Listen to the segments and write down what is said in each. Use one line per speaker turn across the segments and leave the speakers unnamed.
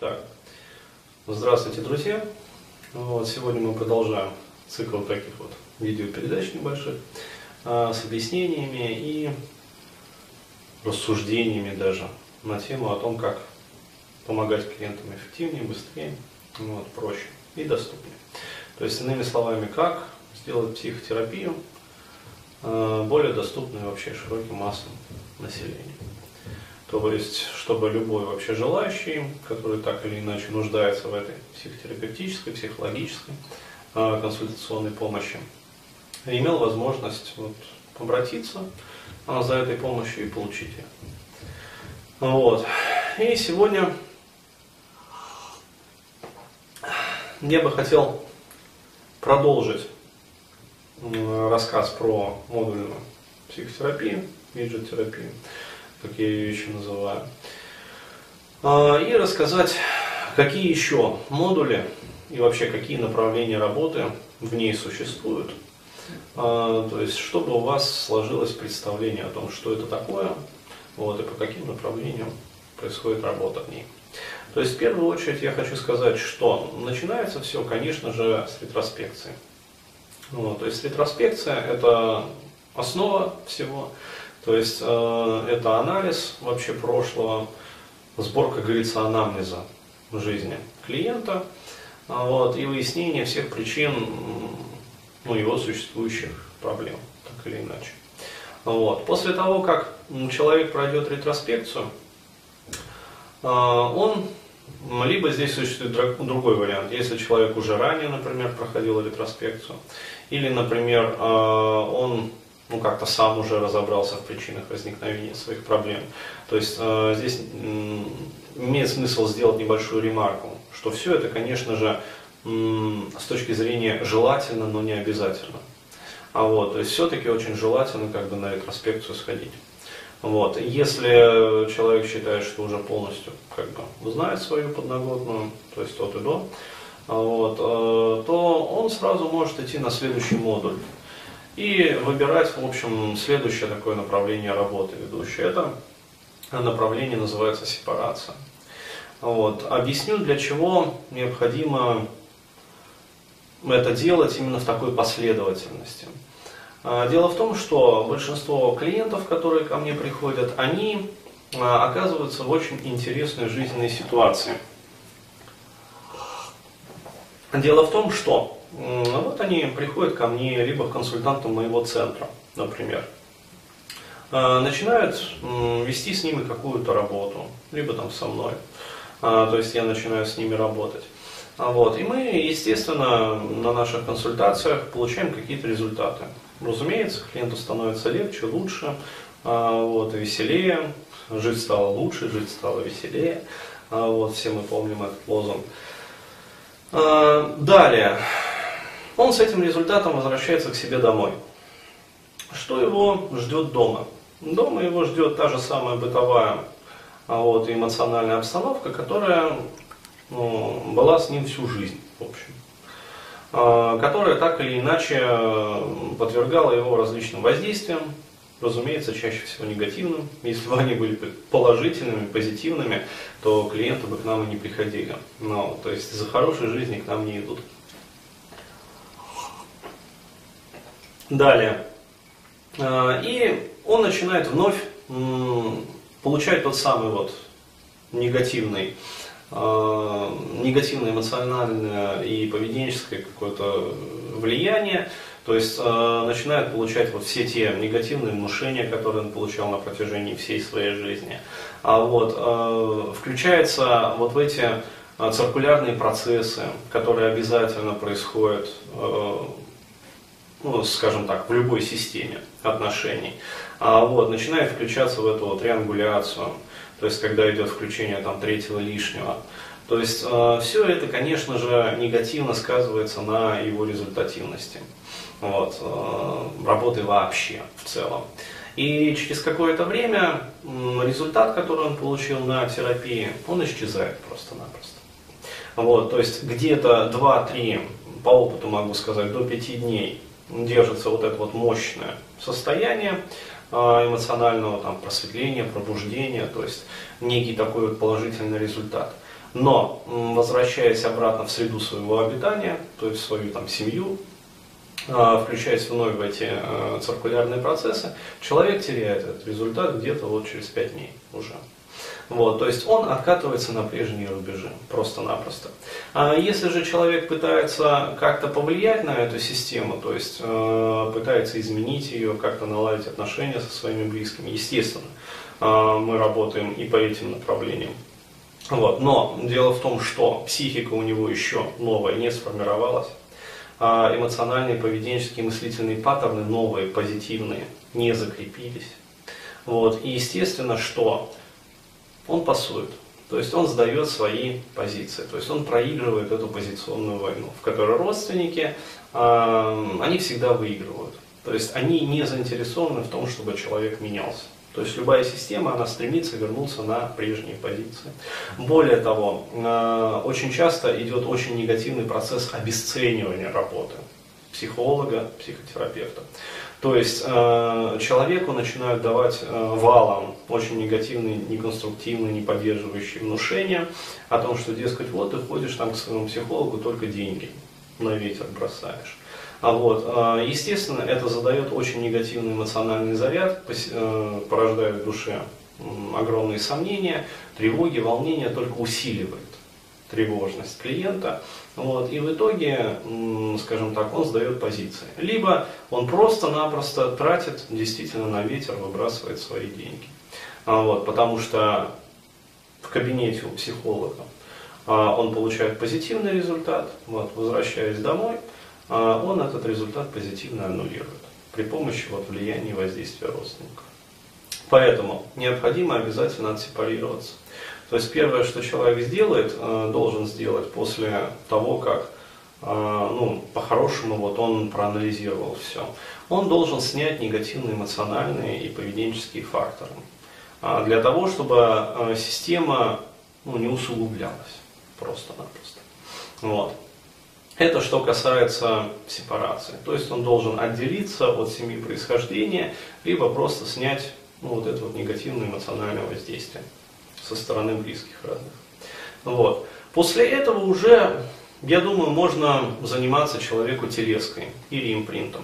Так, здравствуйте, друзья. Вот, сегодня мы продолжаем цикл таких вот видеопередач небольших а, с объяснениями и рассуждениями даже на тему о том, как помогать клиентам эффективнее, быстрее, вот, проще и доступнее. То есть, иными словами, как сделать психотерапию а, более доступной вообще широким массам населения. То есть, чтобы любой вообще желающий, который так или иначе нуждается в этой психотерапевтической, психологической, а, консультационной помощи, имел возможность вот, обратиться а, за этой помощью и получить ее. Вот. И сегодня я бы хотел продолжить рассказ про модульную психотерапию, виджет-терапию как я ее еще называю. А, и рассказать, какие еще модули и вообще какие направления работы в ней существуют. А, то есть, чтобы у вас сложилось представление о том, что это такое, вот, и по каким направлениям происходит работа в ней. То есть, в первую очередь, я хочу сказать, что начинается все, конечно же, с ретроспекции. Вот, то есть, ретроспекция – это основа всего. То есть э, это анализ вообще прошлого, сборка, говорится, анамнеза жизни клиента а вот, и выяснение всех причин ну, его существующих проблем, так или иначе. Вот. После того, как человек пройдет ретроспекцию, э, он либо здесь существует другой вариант, если человек уже ранее, например, проходил ретроспекцию, или, например, э, он ну, как-то сам уже разобрался в причинах возникновения своих проблем. То есть э, здесь имеет смысл сделать небольшую ремарку, что все это, конечно же, с точки зрения желательно, но не обязательно. А вот, то есть все-таки очень желательно как бы на ретроспекцию сходить. Вот. Если человек считает, что уже полностью как бы знает свою подноготную, то есть от и до, вот, э, то он сразу может идти на следующий модуль и выбирать, в общем, следующее такое направление работы ведущее. Это направление называется сепарация. Вот. Объясню, для чего необходимо это делать именно в такой последовательности. А, дело в том, что большинство клиентов, которые ко мне приходят, они а, оказываются в очень интересной жизненной ситуации. Дело в том, что а вот они приходят ко мне либо к консультантам моего центра, например. А, начинают вести с ними какую-то работу, либо там со мной. А, то есть я начинаю с ними работать. Вот. И мы, естественно, на наших консультациях получаем какие-то результаты. Разумеется, клиенту становится легче, лучше, вот, веселее, жить стало лучше, жить стало веселее. Вот, все мы помним этот лозунг. Далее, он с этим результатом возвращается к себе домой. Что его ждет дома? Дома его ждет та же самая бытовая а вот, эмоциональная обстановка, которая ну, была с ним всю жизнь, в общем. А, которая так или иначе подвергала его различным воздействиям, разумеется, чаще всего негативным. Если бы они были положительными, позитивными, то клиенты бы к нам и не приходили. Ну, то есть за хорошей жизни к нам не идут. Далее. А, и он начинает вновь получать тот самый вот негативный, а, негативное эмоциональное и поведенческое какое-то влияние, то есть э, начинает получать вот все те негативные внушения, которые он получал на протяжении всей своей жизни. А вот э, включается вот в эти циркулярные процессы, которые обязательно происходят э, ну, скажем так, в любой системе отношений, а вот, начинает включаться в эту вот триангуляцию, то есть когда идет включение там третьего лишнего. То есть э, все это, конечно же, негативно сказывается на его результативности, вот, э, работы вообще в целом. И через какое-то время результат, который он получил на терапии, он исчезает просто-напросто. Вот, то есть где-то 2-3, по опыту могу сказать, до 5 дней держится вот это вот мощное состояние а, эмоционального там, просветления, пробуждения, то есть некий такой вот положительный результат. Но, возвращаясь обратно в среду своего обитания, то есть в свою там семью, включаясь вновь в эти а, циркулярные процессы, человек теряет этот результат где-то вот через 5 дней уже. Вот, то есть он откатывается на прежние рубежи, просто-напросто. А если же человек пытается как-то повлиять на эту систему, то есть э, пытается изменить ее, как-то наладить отношения со своими близкими, естественно, э, мы работаем и по этим направлениям. Вот. Но дело в том, что психика у него еще новая не сформировалась, а эмоциональные, поведенческие, мыслительные паттерны новые, позитивные, не закрепились. Вот. И естественно, что он пасует. То есть он сдает свои позиции, то есть он проигрывает эту позиционную войну, в которой родственники, э, они всегда выигрывают. То есть они не заинтересованы в том, чтобы человек менялся. То есть любая система, она стремится вернуться на прежние позиции. Более того, э, очень часто идет очень негативный процесс обесценивания работы психолога, психотерапевта. То есть э, человеку начинают давать э, валом очень негативные, неконструктивные, неподдерживающие внушения о том, что, дескать, вот ты ходишь там к своему психологу, только деньги на ветер бросаешь. А вот, э, естественно, это задает очень негативный эмоциональный заряд, э, порождает в душе огромные сомнения, тревоги, волнения, только усиливает тревожность клиента. Вот, и в итоге, скажем так, он сдает позиции. Либо он просто-напросто тратит действительно на ветер, выбрасывает свои деньги. А вот, потому что в кабинете у психолога а, он получает позитивный результат, вот, возвращаясь домой, а, он этот результат позитивно аннулирует при помощи вот, влияния и воздействия родственников. Поэтому необходимо обязательно отсепарироваться. То есть первое, что человек сделает, э, должен сделать после того, как э, ну, по-хорошему вот он проанализировал все, он должен снять негативные эмоциональные и поведенческие факторы. А для того, чтобы э, система ну, не усугублялась просто-напросто. Вот. Это что касается сепарации. То есть он должен отделиться от семьи происхождения, либо просто снять ну, вот это вот негативное эмоциональное воздействие со стороны близких родных. Вот. После этого уже, я думаю, можно заниматься человеку телеской или импринтом.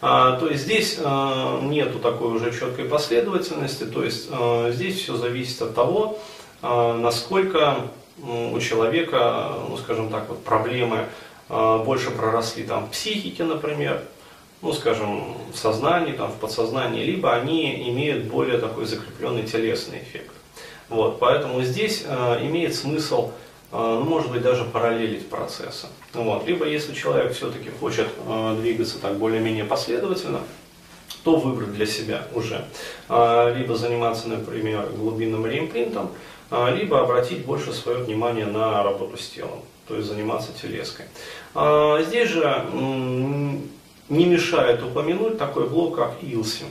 А, то есть здесь а, нету такой уже четкой последовательности, то есть а, здесь все зависит от того, а, насколько у человека, ну скажем так, вот проблемы больше проросли там в психике, например, ну, скажем, в сознании, там, в подсознании, либо они имеют более такой закрепленный телесный эффект. Вот, поэтому здесь э, имеет смысл, э, ну, может быть, даже параллелить процессы. Вот, либо если человек все-таки хочет э, двигаться так более-менее последовательно, то выбрать для себя уже. Э, либо заниматься, например, глубинным реимпринтом, э, либо обратить больше свое внимание на работу с телом, то есть заниматься телеской. Э, здесь же не мешает упомянуть такой блок, как ИЛСИ,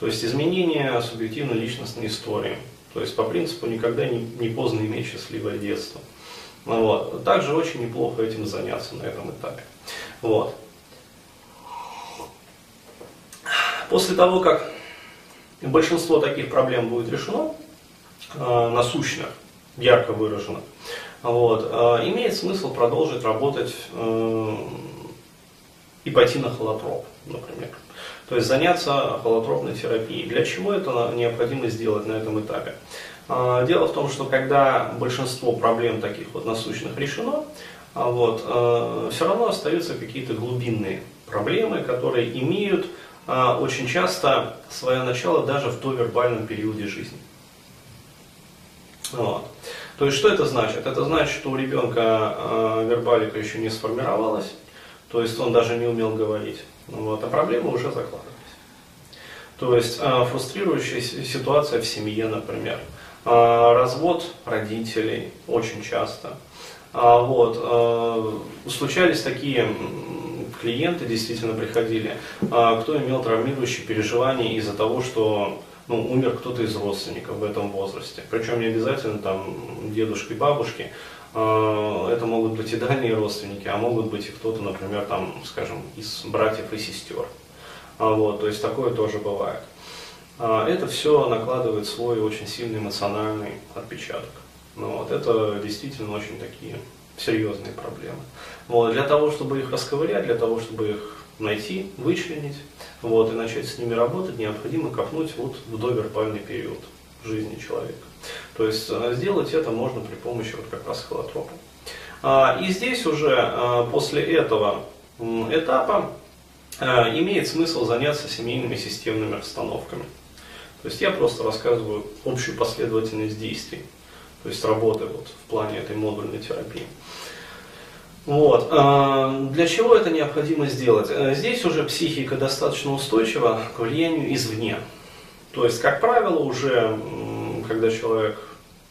то есть изменение субъективно-личностной истории. То есть по принципу никогда не, не поздно иметь счастливое детство. Ну вот. Также очень неплохо этим заняться на этом этапе. Вот. После того, как большинство таких проблем будет решено, э, насущных, ярко выраженных, вот, э, имеет смысл продолжить работать э, и пойти на холотроп, например. То есть заняться холотропной терапией. Для чего это необходимо сделать на этом этапе? А, дело в том, что когда большинство проблем таких вот насущных решено, а, вот, а, все равно остаются какие-то глубинные проблемы, которые имеют очень часто свое начало даже в довербальном периоде жизни. Вот. То есть что это значит? Это значит, что у ребенка вербалика еще не сформировалась, то есть он даже не умел говорить. Вот, а проблемы уже закладывались. То есть э, фрустрирующая ситуация в семье, например. Э, развод родителей очень часто. А, вот, э, случались такие клиенты, действительно приходили, э, кто имел травмирующие переживания из-за того, что ну, умер кто-то из родственников в этом возрасте. Причем не обязательно там дедушки, бабушки, а, это могут быть и дальние родственники, а могут быть и кто-то, например, там, скажем, из братьев и сестер. А, вот, то есть такое тоже бывает. А, это все накладывает свой очень сильный эмоциональный отпечаток Ну, вот, это действительно очень такие серьезные проблемы. Вот, для того, чтобы их расковырять, для того, чтобы их найти, вычленить вот, и начать с ними работать, необходимо копнуть вот в довербальный период жизни человека. То есть э, сделать это можно при помощи вот как раз холотропа. А, и здесь уже а, после этого этапа а, имеет смысл заняться семейными системными расстановками. То есть я просто рассказываю общую последовательность действий, то есть работы вот в плане этой модульной терапии. Вот. Для чего это необходимо сделать? Э, здесь уже психика достаточно устойчива к влиянию извне. То есть, как правило, уже когда человек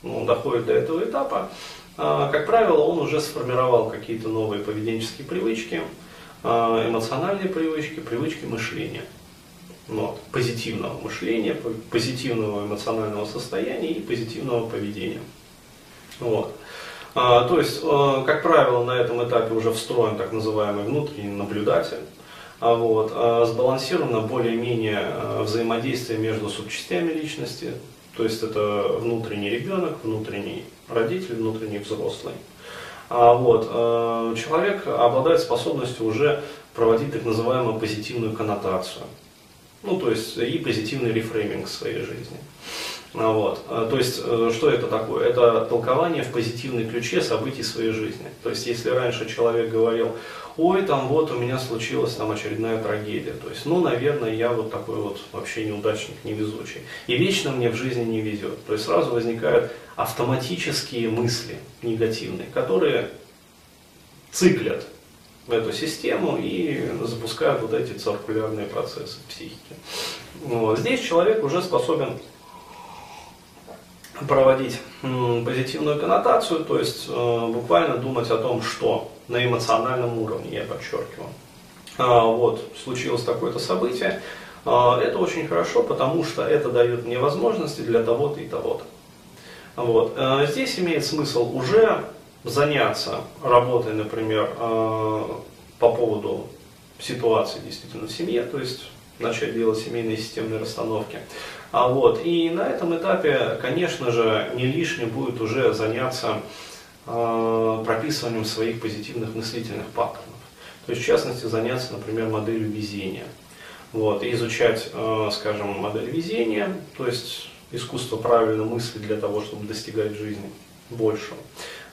ну, доходит до этого этапа, а, как правило, он уже сформировал какие-то новые поведенческие привычки, а, эмоциональные привычки, привычки мышления. Вот, позитивного мышления, позитивного эмоционального состояния и позитивного поведения. Вот. А, то есть, как правило, на этом этапе уже встроен так называемый внутренний наблюдатель. Вот, сбалансировано более-менее взаимодействие между субчастями личности, то есть это внутренний ребенок, внутренний родитель, внутренний взрослый. А вот, человек обладает способностью уже проводить так называемую позитивную коннотацию. Ну, то есть и позитивный рефрейминг своей жизни. А вот. Э, то есть, э, что это такое? Это толкование в позитивной ключе событий своей жизни. То есть, если раньше человек говорил, ой, там вот у меня случилась там очередная трагедия. То есть, ну, наверное, я вот такой вот вообще неудачник, невезучий. И вечно мне в жизни не везет. То есть, сразу возникают автоматические мысли негативные, которые циклят в эту систему и запускают вот эти циркулярные процессы в психике. Вот. Здесь человек уже способен проводить позитивную коннотацию, то есть э, буквально думать о том, что на эмоциональном уровне, я подчеркиваю. А, вот, случилось такое-то событие. А, это очень хорошо, потому что это дает мне возможности для того-то и того-то. Вот. А, здесь имеет смысл уже заняться работой, например, по поводу ситуации действительно в семье, то есть начать делать семейные системные расстановки. А вот, и на этом этапе, конечно же, не лишним будет уже заняться э, прописыванием своих позитивных мыслительных паттернов. То есть, в частности, заняться, например, моделью везения. Вот, и изучать, э, скажем, модель везения, то есть искусство правильно мыслить для того, чтобы достигать жизни большего.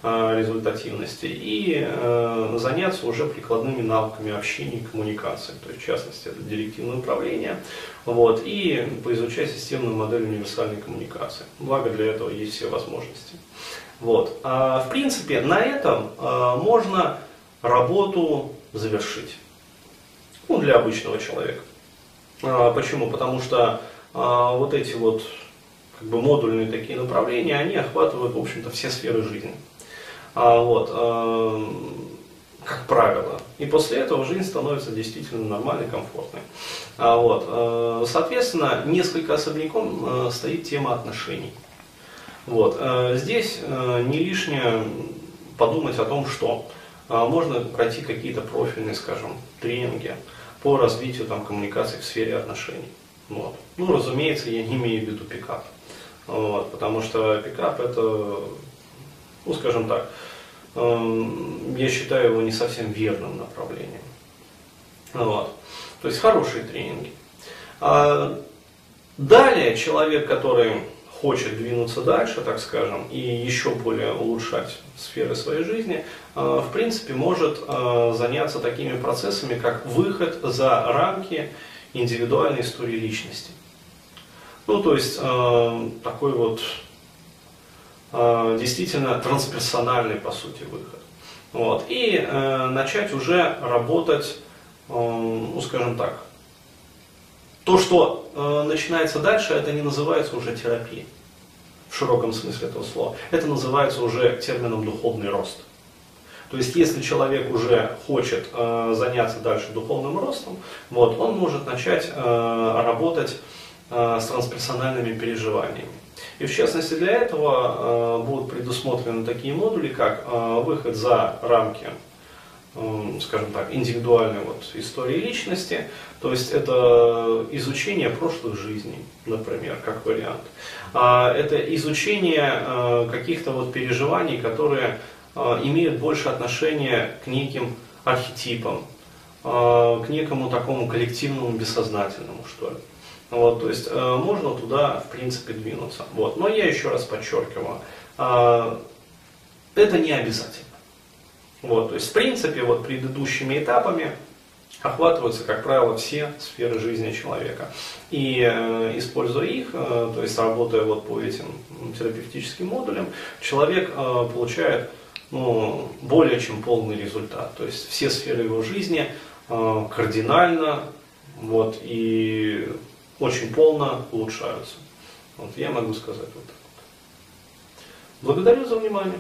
Э, результативности и э, заняться уже прикладными навыками общения и коммуникации, то есть в частности это директивное управление, вот, и поизучать системную модель универсальной коммуникации. Благо для этого есть все возможности. Вот. А, в принципе, на этом а, можно работу завершить. Ну, для обычного человека. А, почему? Потому что а, вот эти вот как бы модульные такие направления, они охватывают, в общем-то, все сферы жизни. А, вот, э, как правило. И после этого жизнь становится действительно нормальной, комфортной. А, вот, э, соответственно, несколько особняком э, стоит тема отношений. Вот, э, здесь э, не лишнее подумать о том, что э, можно пройти какие-то профильные, скажем, тренинги по развитию там, коммуникации в сфере отношений. Вот. Ну, разумеется, я не имею в виду пикап. Вот, потому что пикап это ну скажем так, эм, я считаю его не совсем верным направлением. Вот. То есть хорошие тренинги. А далее человек, который хочет двинуться дальше, так скажем, и еще более улучшать сферы своей жизни, э, в принципе, может э, заняться такими процессами, как выход за рамки индивидуальной истории личности. Ну, то есть, э, такой вот Э, действительно трансперсональный, по сути, выход. Вот. И э, начать уже работать, э, ну, скажем так, то, что э, начинается дальше, это не называется уже терапией в широком смысле этого слова. Это называется уже термином духовный рост. То есть, если человек уже хочет э, заняться дальше духовным ростом, вот, он может начать э, работать э, с трансперсональными переживаниями. И в частности для этого э, будут предусмотрены такие модули, как э, выход за рамки скажем так, индивидуальной вот истории личности, то есть это изучение прошлых жизней, например, как вариант. А, это изучение э, каких-то вот переживаний, которые э, имеют больше отношения к неким архетипам, э, к некому такому коллективному бессознательному, что ли. Вот, то есть можно туда, в принципе, двинуться. Вот. Но я еще раз подчеркиваю, это не обязательно. Вот, то есть, в принципе, вот предыдущими этапами охватываются, как правило, все сферы жизни человека. И э, используя их, э, то есть работая вот по этим терапевтическим модулям, человек э, получает ну, более чем полный результат. То есть все сферы его жизни э, кардинально вот, и очень полно улучшаются. Вот я могу сказать вот так вот. Благодарю за внимание.